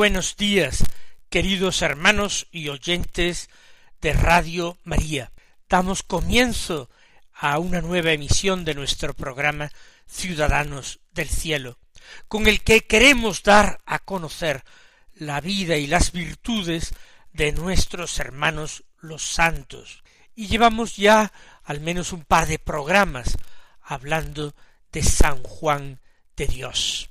Buenos días, queridos hermanos y oyentes de Radio María. Damos comienzo a una nueva emisión de nuestro programa Ciudadanos del Cielo, con el que queremos dar a conocer la vida y las virtudes de nuestros hermanos los santos. Y llevamos ya al menos un par de programas hablando de San Juan de Dios,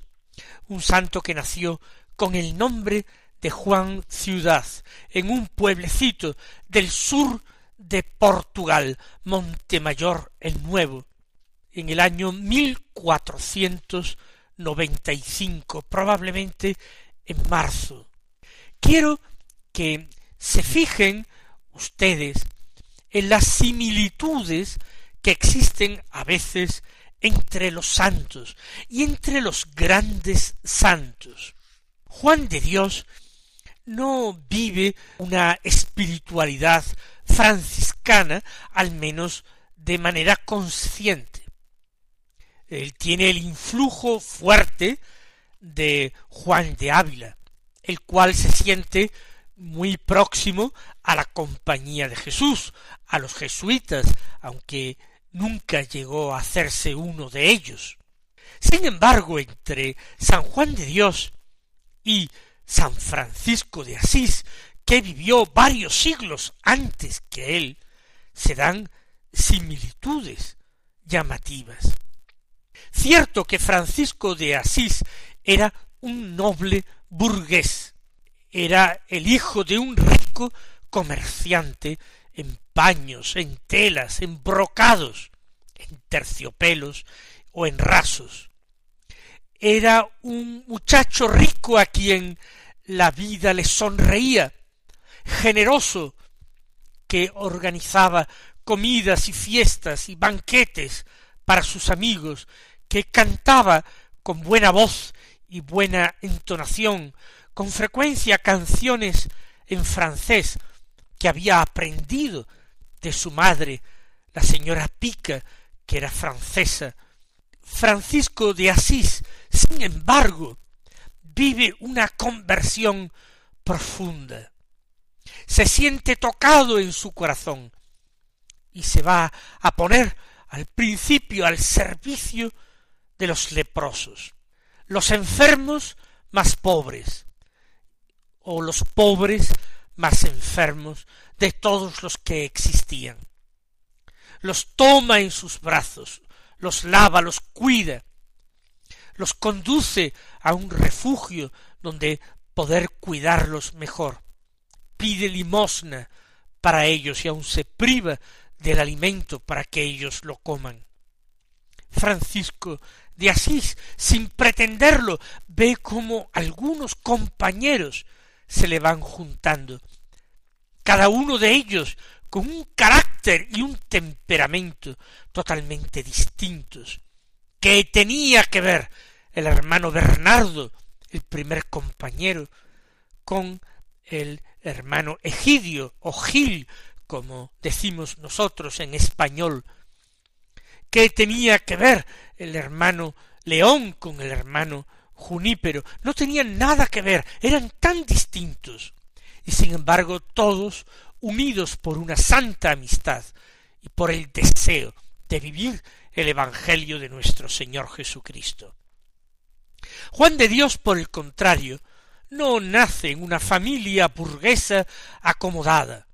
un santo que nació con el nombre de Juan Ciudad, en un pueblecito del sur de Portugal, Montemayor el Nuevo, en el año mil cuatrocientos noventa y cinco, probablemente en marzo. Quiero que se fijen ustedes en las similitudes que existen a veces entre los santos y entre los grandes santos. Juan de Dios no vive una espiritualidad franciscana, al menos de manera consciente. Él tiene el influjo fuerte de Juan de Ávila, el cual se siente muy próximo a la compañía de Jesús, a los jesuitas, aunque nunca llegó a hacerse uno de ellos. Sin embargo, entre San Juan de Dios y San Francisco de Asís, que vivió varios siglos antes que él, se dan similitudes llamativas. Cierto que Francisco de Asís era un noble burgués, era el hijo de un rico comerciante en paños, en telas, en brocados, en terciopelos o en rasos era un muchacho rico a quien la vida le sonreía, generoso, que organizaba comidas y fiestas y banquetes para sus amigos, que cantaba con buena voz y buena entonación, con frecuencia canciones en francés que había aprendido de su madre, la señora Pica, que era francesa. Francisco de Asís sin embargo, vive una conversión profunda. Se siente tocado en su corazón y se va a poner al principio al servicio de los leprosos, los enfermos más pobres, o los pobres más enfermos de todos los que existían. Los toma en sus brazos, los lava, los cuida, los conduce a un refugio donde poder cuidarlos mejor. Pide limosna para ellos y aun se priva del alimento para que ellos lo coman. Francisco de Asís, sin pretenderlo, ve como algunos compañeros se le van juntando, cada uno de ellos con un carácter y un temperamento totalmente distintos, que tenía que ver el hermano Bernardo, el primer compañero, con el hermano Egidio o Gil, como decimos nosotros en español. ¿Qué tenía que ver el hermano León con el hermano Junípero? No tenían nada que ver, eran tan distintos, y sin embargo todos unidos por una santa amistad y por el deseo de vivir el Evangelio de nuestro Señor Jesucristo. Juan de Dios, por el contrario, no nace en una familia burguesa acomodada,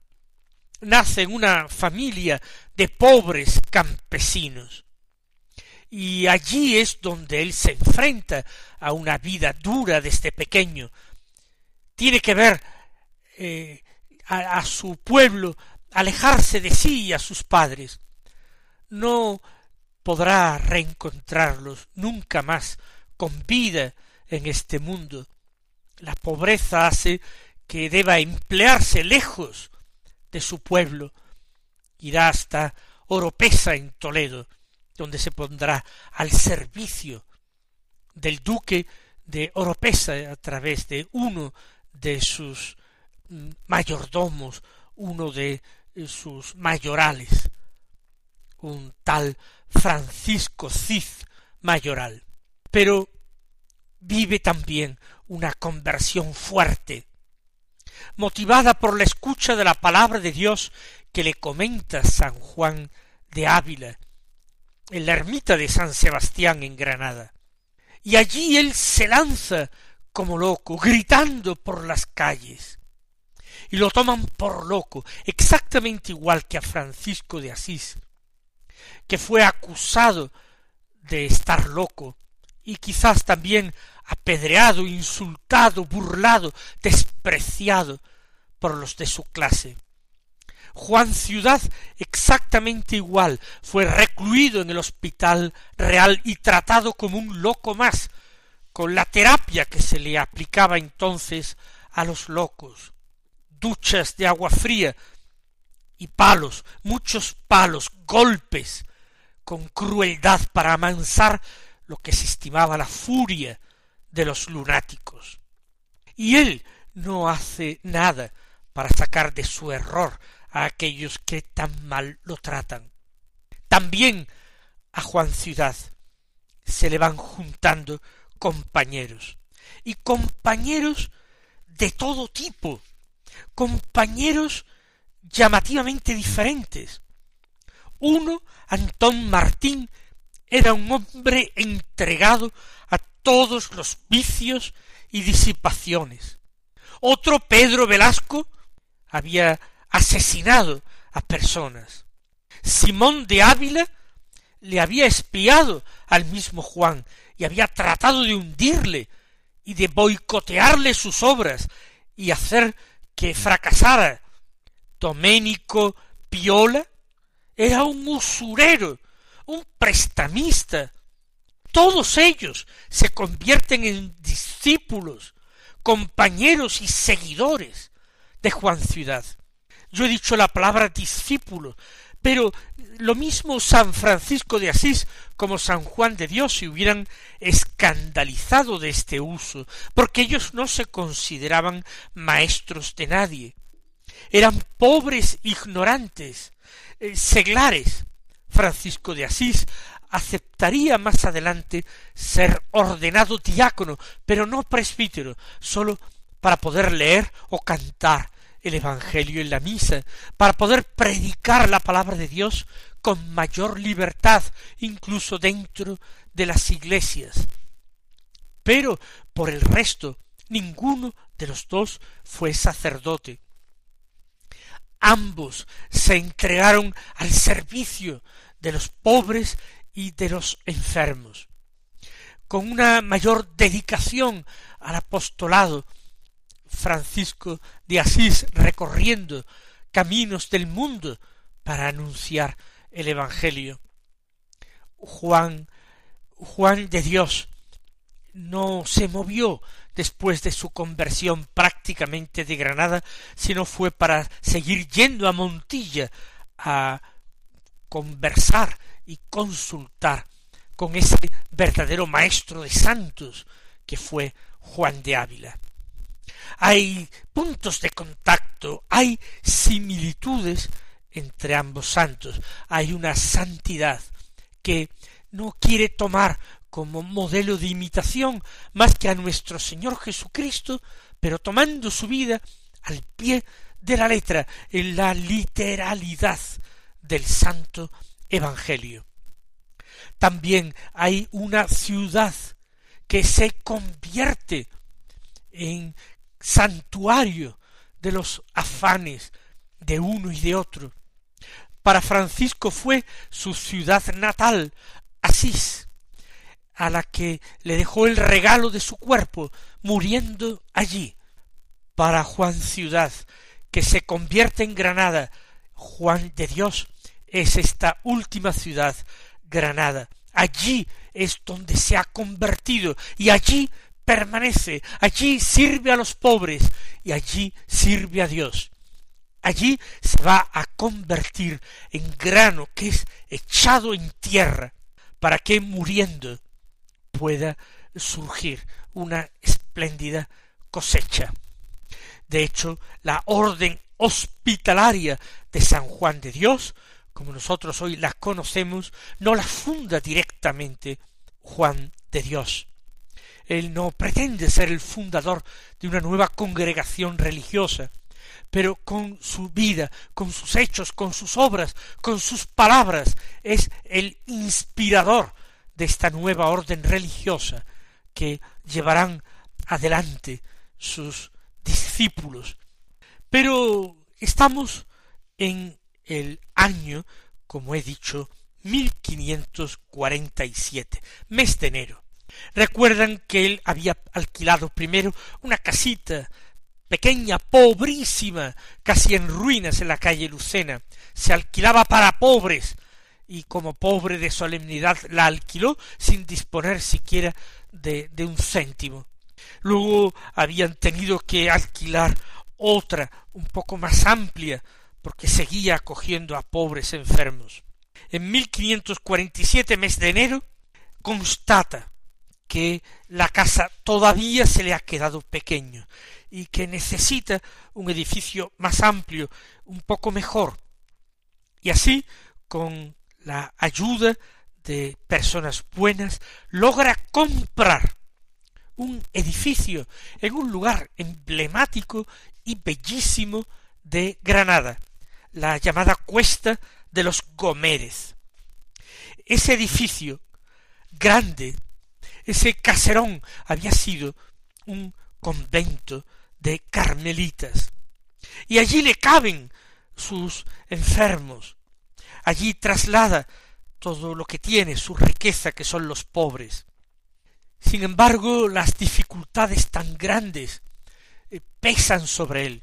nace en una familia de pobres campesinos, y allí es donde él se enfrenta a una vida dura desde pequeño. Tiene que ver eh, a, a su pueblo, alejarse de sí y a sus padres. No podrá reencontrarlos nunca más con vida en este mundo. La pobreza hace que deba emplearse lejos de su pueblo. Irá hasta Oropesa en Toledo, donde se pondrá al servicio del duque de Oropesa a través de uno de sus mm, mayordomos, uno de sus mayorales, un tal Francisco Cid Mayoral. Pero vive también una conversión fuerte, motivada por la escucha de la palabra de Dios que le comenta San Juan de Ávila en la ermita de San Sebastián en Granada. Y allí él se lanza como loco, gritando por las calles. Y lo toman por loco, exactamente igual que a Francisco de Asís, que fue acusado de estar loco, y quizás también apedreado, insultado, burlado, despreciado por los de su clase. Juan Ciudad exactamente igual fue recluido en el hospital real y tratado como un loco más, con la terapia que se le aplicaba entonces a los locos, duchas de agua fría y palos, muchos palos, golpes, con crueldad para amansar lo que se estimaba la furia de los lunáticos. Y él no hace nada para sacar de su error a aquellos que tan mal lo tratan. También a Juan Ciudad se le van juntando compañeros, y compañeros de todo tipo, compañeros llamativamente diferentes. Uno, Antón Martín, era un hombre entregado a todos los vicios y disipaciones. Otro Pedro Velasco había asesinado a personas. Simón de Ávila le había espiado al mismo Juan y había tratado de hundirle y de boicotearle sus obras y hacer que fracasara. Doménico Piola era un usurero, un prestamista, todos ellos se convierten en discípulos, compañeros y seguidores de Juan Ciudad. Yo he dicho la palabra discípulo, pero lo mismo San Francisco de Asís como San Juan de Dios se hubieran escandalizado de este uso, porque ellos no se consideraban maestros de nadie. Eran pobres ignorantes, eh, seglares. Francisco de Asís aceptaría más adelante ser ordenado diácono, pero no presbítero, sólo para poder leer o cantar el Evangelio en la misa, para poder predicar la palabra de Dios con mayor libertad, incluso dentro de las iglesias. Pero, por el resto, ninguno de los dos fue sacerdote. Ambos se entregaron al servicio de los pobres y de los enfermos. Con una mayor dedicación al apostolado, Francisco de Asís recorriendo caminos del mundo para anunciar el Evangelio. Juan, Juan de Dios, no se movió después de su conversión prácticamente de Granada, sino fue para seguir yendo a Montilla a conversar y consultar con ese verdadero maestro de santos que fue Juan de Ávila. Hay puntos de contacto, hay similitudes entre ambos santos, hay una santidad que no quiere tomar como modelo de imitación más que a nuestro Señor Jesucristo, pero tomando su vida al pie de la letra, en la literalidad del santo Evangelio. También hay una ciudad que se convierte en santuario de los afanes de uno y de otro. Para Francisco fue su ciudad natal, Asís, a la que le dejó el regalo de su cuerpo, muriendo allí. Para Juan Ciudad, que se convierte en Granada, Juan de Dios es esta última ciudad, Granada. Allí es donde se ha convertido y allí permanece, allí sirve a los pobres y allí sirve a Dios. Allí se va a convertir en grano que es echado en tierra para que muriendo pueda surgir una espléndida cosecha. De hecho, la orden hospitalaria de San Juan de Dios, como nosotros hoy la conocemos, no la funda directamente Juan de Dios. Él no pretende ser el fundador de una nueva congregación religiosa, pero con su vida, con sus hechos, con sus obras, con sus palabras, es el inspirador de esta nueva orden religiosa que llevarán adelante sus discípulos. Pero estamos en el año, como he dicho, 1547, mes de enero. Recuerdan que él había alquilado primero una casita pequeña, pobrísima, casi en ruinas en la calle Lucena. Se alquilaba para pobres, y como pobre de solemnidad la alquiló sin disponer siquiera de, de un céntimo. Luego habían tenido que alquilar otra un poco más amplia porque seguía acogiendo a pobres enfermos. En 1547, mes de enero, constata que la casa todavía se le ha quedado pequeño y que necesita un edificio más amplio, un poco mejor. Y así, con la ayuda de personas buenas, logra comprar un edificio en un lugar emblemático y bellísimo de Granada, la llamada Cuesta de los Gomérez. Ese edificio grande, ese caserón, había sido un convento de carmelitas, y allí le caben sus enfermos, allí traslada todo lo que tiene, su riqueza, que son los pobres. Sin embargo, las dificultades tan grandes eh, pesan sobre él.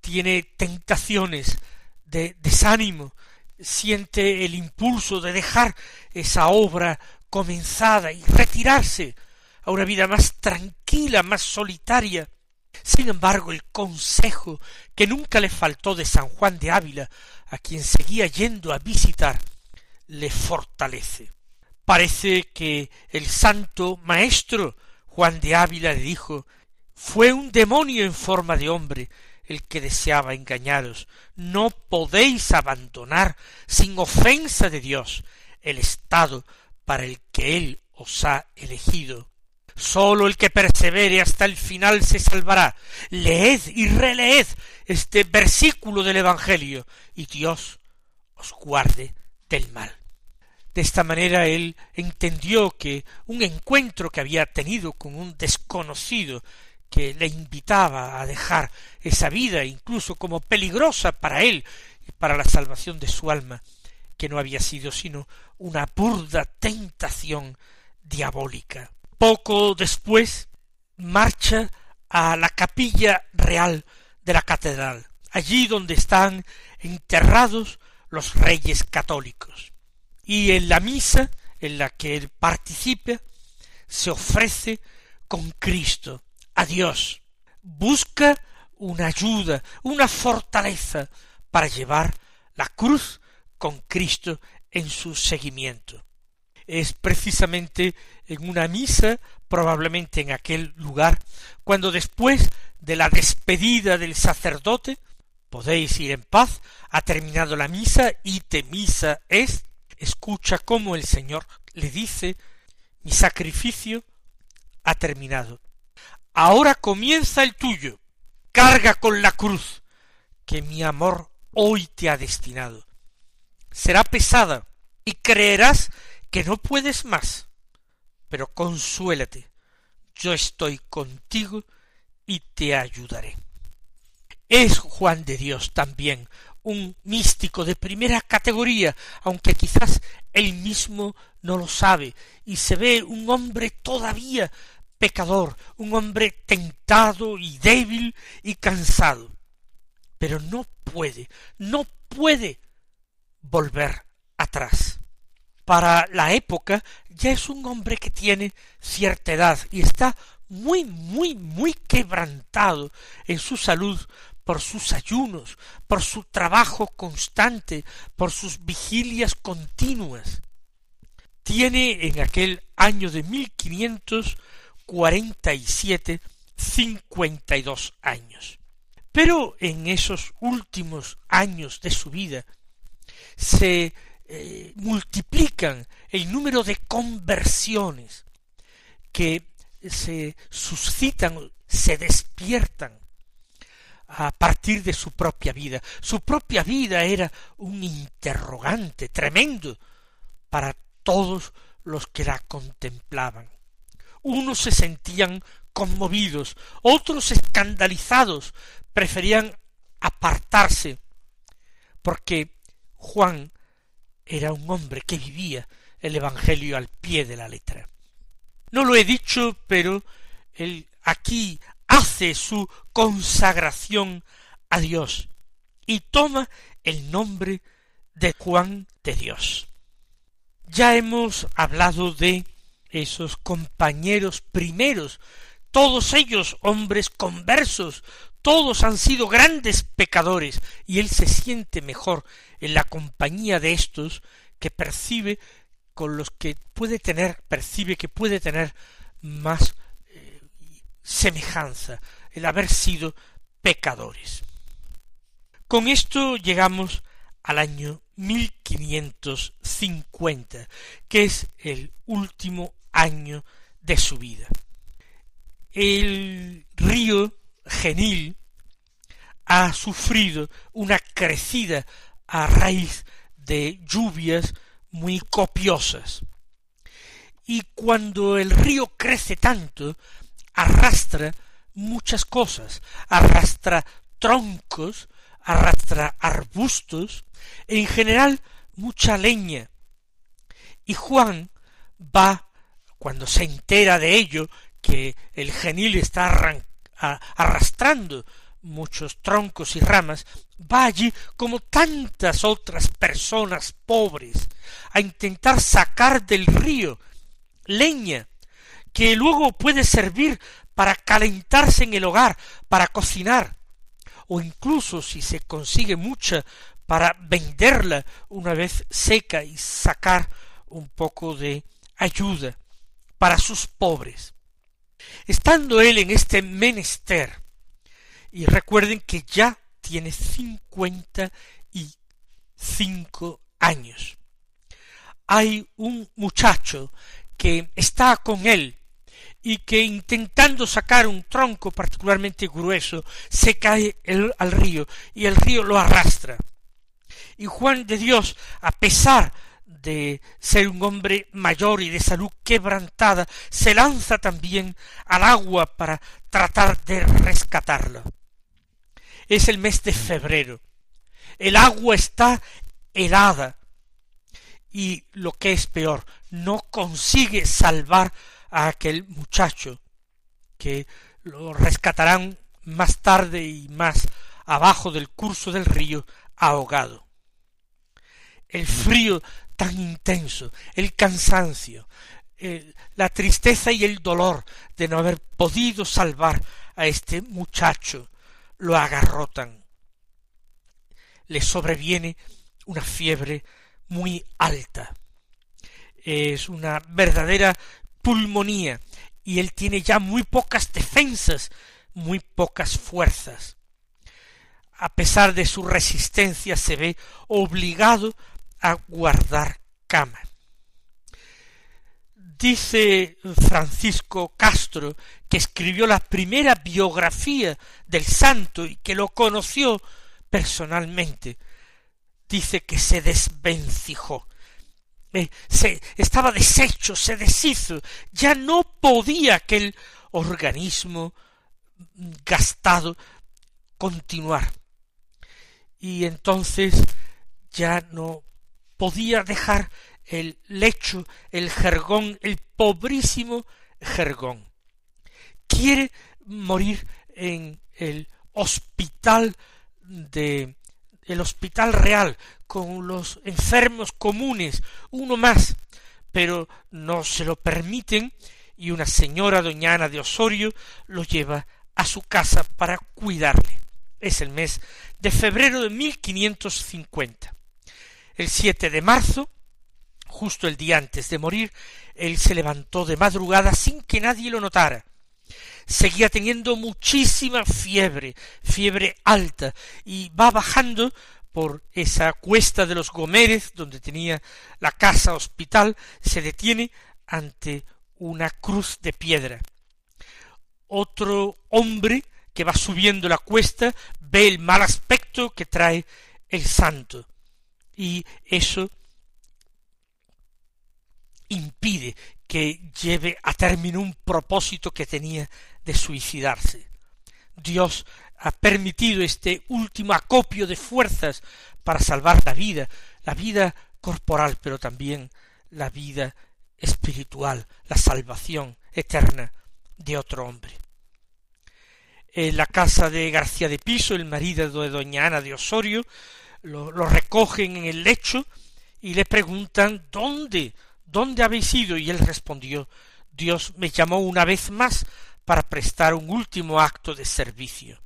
Tiene tentaciones de desánimo, siente el impulso de dejar esa obra comenzada y retirarse a una vida más tranquila, más solitaria. Sin embargo, el consejo que nunca le faltó de San Juan de Ávila, a quien seguía yendo a visitar, le fortalece. Parece que el santo maestro Juan de Ávila le dijo fue un demonio en forma de hombre el que deseaba engañaros. No podéis abandonar sin ofensa de Dios el estado para el que Él os ha elegido. Sólo el que persevere hasta el final se salvará. Leed y releed este versículo del Evangelio y Dios os guarde del mal. De esta manera él entendió que un encuentro que había tenido con un desconocido que le invitaba a dejar esa vida incluso como peligrosa para él y para la salvación de su alma, que no había sido sino una burda tentación diabólica. Poco después marcha a la capilla real de la catedral, allí donde están enterrados los reyes católicos y en la misa en la que él participa se ofrece con Cristo a Dios, busca una ayuda, una fortaleza para llevar la cruz con Cristo en su seguimiento. Es precisamente en una misa, probablemente en aquel lugar, cuando después de la despedida del sacerdote, podéis ir en paz, ha terminado la misa, y te misa es, escucha cómo el Señor le dice, mi sacrificio ha terminado. Ahora comienza el tuyo. Carga con la cruz que mi amor hoy te ha destinado. Será pesada y creerás que no puedes más. Pero consuélate. Yo estoy contigo y te ayudaré. Es Juan de Dios también un místico de primera categoría, aunque quizás él mismo no lo sabe, y se ve un hombre todavía pecador, un hombre tentado y débil y cansado. Pero no puede, no puede volver atrás. Para la época ya es un hombre que tiene cierta edad y está muy, muy, muy quebrantado en su salud por sus ayunos, por su trabajo constante, por sus vigilias continuas. Tiene en aquel año de mil quinientos cuarenta y siete cincuenta y dos años. Pero en esos últimos años de su vida se eh, multiplican el número de conversiones que se suscitan, se despiertan a partir de su propia vida. Su propia vida era un interrogante tremendo para todos los que la contemplaban. Unos se sentían conmovidos, otros escandalizados, preferían apartarse, porque Juan era un hombre que vivía el Evangelio al pie de la letra. No lo he dicho, pero él aquí hace su consagración a Dios y toma el nombre de Juan de Dios. Ya hemos hablado de esos compañeros primeros, todos ellos hombres conversos, todos han sido grandes pecadores, y él se siente mejor en la compañía de estos que percibe con los que puede tener, percibe que puede tener más eh, semejanza, el haber sido pecadores. Con esto llegamos al año 1550, que es el último año de su vida. El río Genil ha sufrido una crecida a raíz de lluvias muy copiosas. Y cuando el río crece tanto, arrastra muchas cosas, arrastra troncos, arrastra arbustos, en general mucha leña. Y Juan va, cuando se entera de ello, que el genil está arrastrando muchos troncos y ramas, va allí como tantas otras personas pobres a intentar sacar del río leña que luego puede servir para calentarse en el hogar, para cocinar, o incluso si se consigue mucha para venderla una vez seca y sacar un poco de ayuda para sus pobres. Estando él en este menester, y recuerden que ya tiene cincuenta y cinco años. Hay un muchacho que está con él y que intentando sacar un tronco particularmente grueso se cae al río y el río lo arrastra. Y Juan de Dios, a pesar de ser un hombre mayor y de salud quebrantada, se lanza también al agua para tratar de rescatarlo. Es el mes de febrero. El agua está helada y lo que es peor, no consigue salvar a aquel muchacho que lo rescatarán más tarde y más abajo del curso del río ahogado. El frío tan intenso, el cansancio, la tristeza y el dolor de no haber podido salvar a este muchacho lo agarrotan. Le sobreviene una fiebre muy alta. Es una verdadera pulmonía y él tiene ya muy pocas defensas, muy pocas fuerzas. A pesar de su resistencia se ve obligado a guardar cama. Dice Francisco Castro, que escribió la primera biografía del santo y que lo conoció personalmente, dice que se desvencijó, eh, se estaba deshecho, se deshizo, ya no podía aquel organismo gastado continuar. y entonces ya no podía dejar el lecho, el jergón, el pobrísimo jergón. Quiere morir en el hospital de el hospital real con los enfermos comunes, uno más, pero no se lo permiten y una señora doña Ana de Osorio lo lleva a su casa para cuidarle. Es el mes de febrero de 1550. El 7 de marzo, justo el día antes de morir, él se levantó de madrugada sin que nadie lo notara. Seguía teniendo muchísima fiebre, fiebre alta, y va bajando por esa cuesta de los Gomérez, donde tenía la casa hospital, se detiene ante una cruz de piedra. Otro hombre que va subiendo la cuesta ve el mal aspecto que trae el santo y eso impide que lleve a término un propósito que tenía de suicidarse. Dios ha permitido este último acopio de fuerzas para salvar la vida, la vida corporal, pero también la vida espiritual, la salvación eterna de otro hombre. En la casa de García de Piso, el marido de doña Ana de Osorio, lo, recogen en el lecho y le preguntan ¿Dónde? ¿Dónde habéis ido? Y él respondió Dios me llamó una vez más para prestar un último acto de servicio.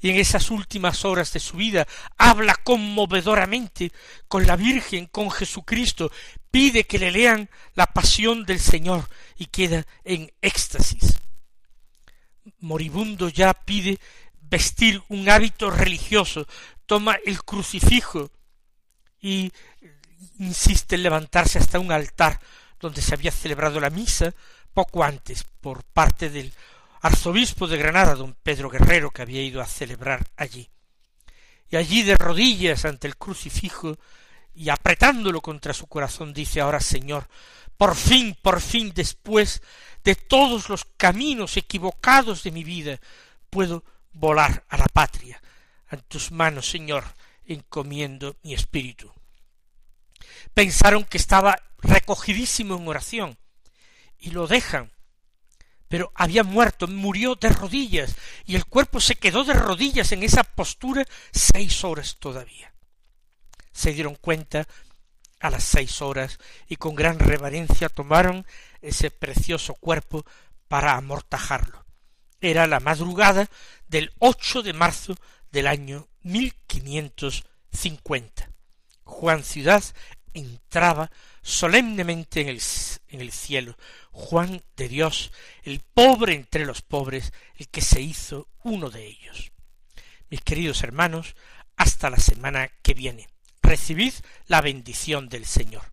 Y en esas últimas horas de su vida habla conmovedoramente con la Virgen, con Jesucristo, pide que le lean la pasión del Señor y queda en éxtasis. Moribundo ya pide vestir un hábito religioso, toma el crucifijo y insiste en levantarse hasta un altar donde se había celebrado la misa poco antes por parte del arzobispo de Granada, don Pedro Guerrero, que había ido a celebrar allí. Y allí de rodillas ante el crucifijo y apretándolo contra su corazón dice ahora Señor, por fin, por fin, después de todos los caminos equivocados de mi vida, puedo volar a la patria. En tus manos, Señor, encomiendo mi espíritu. Pensaron que estaba recogidísimo en oración y lo dejan. Pero había muerto, murió de rodillas y el cuerpo se quedó de rodillas en esa postura seis horas todavía. Se dieron cuenta a las seis horas y con gran reverencia tomaron ese precioso cuerpo para amortajarlo. Era la madrugada del 8 de marzo del año 1550. Juan Ciudad entraba solemnemente en el, en el cielo, Juan de Dios, el pobre entre los pobres, el que se hizo uno de ellos. Mis queridos hermanos, hasta la semana que viene. Recibid la bendición del Señor.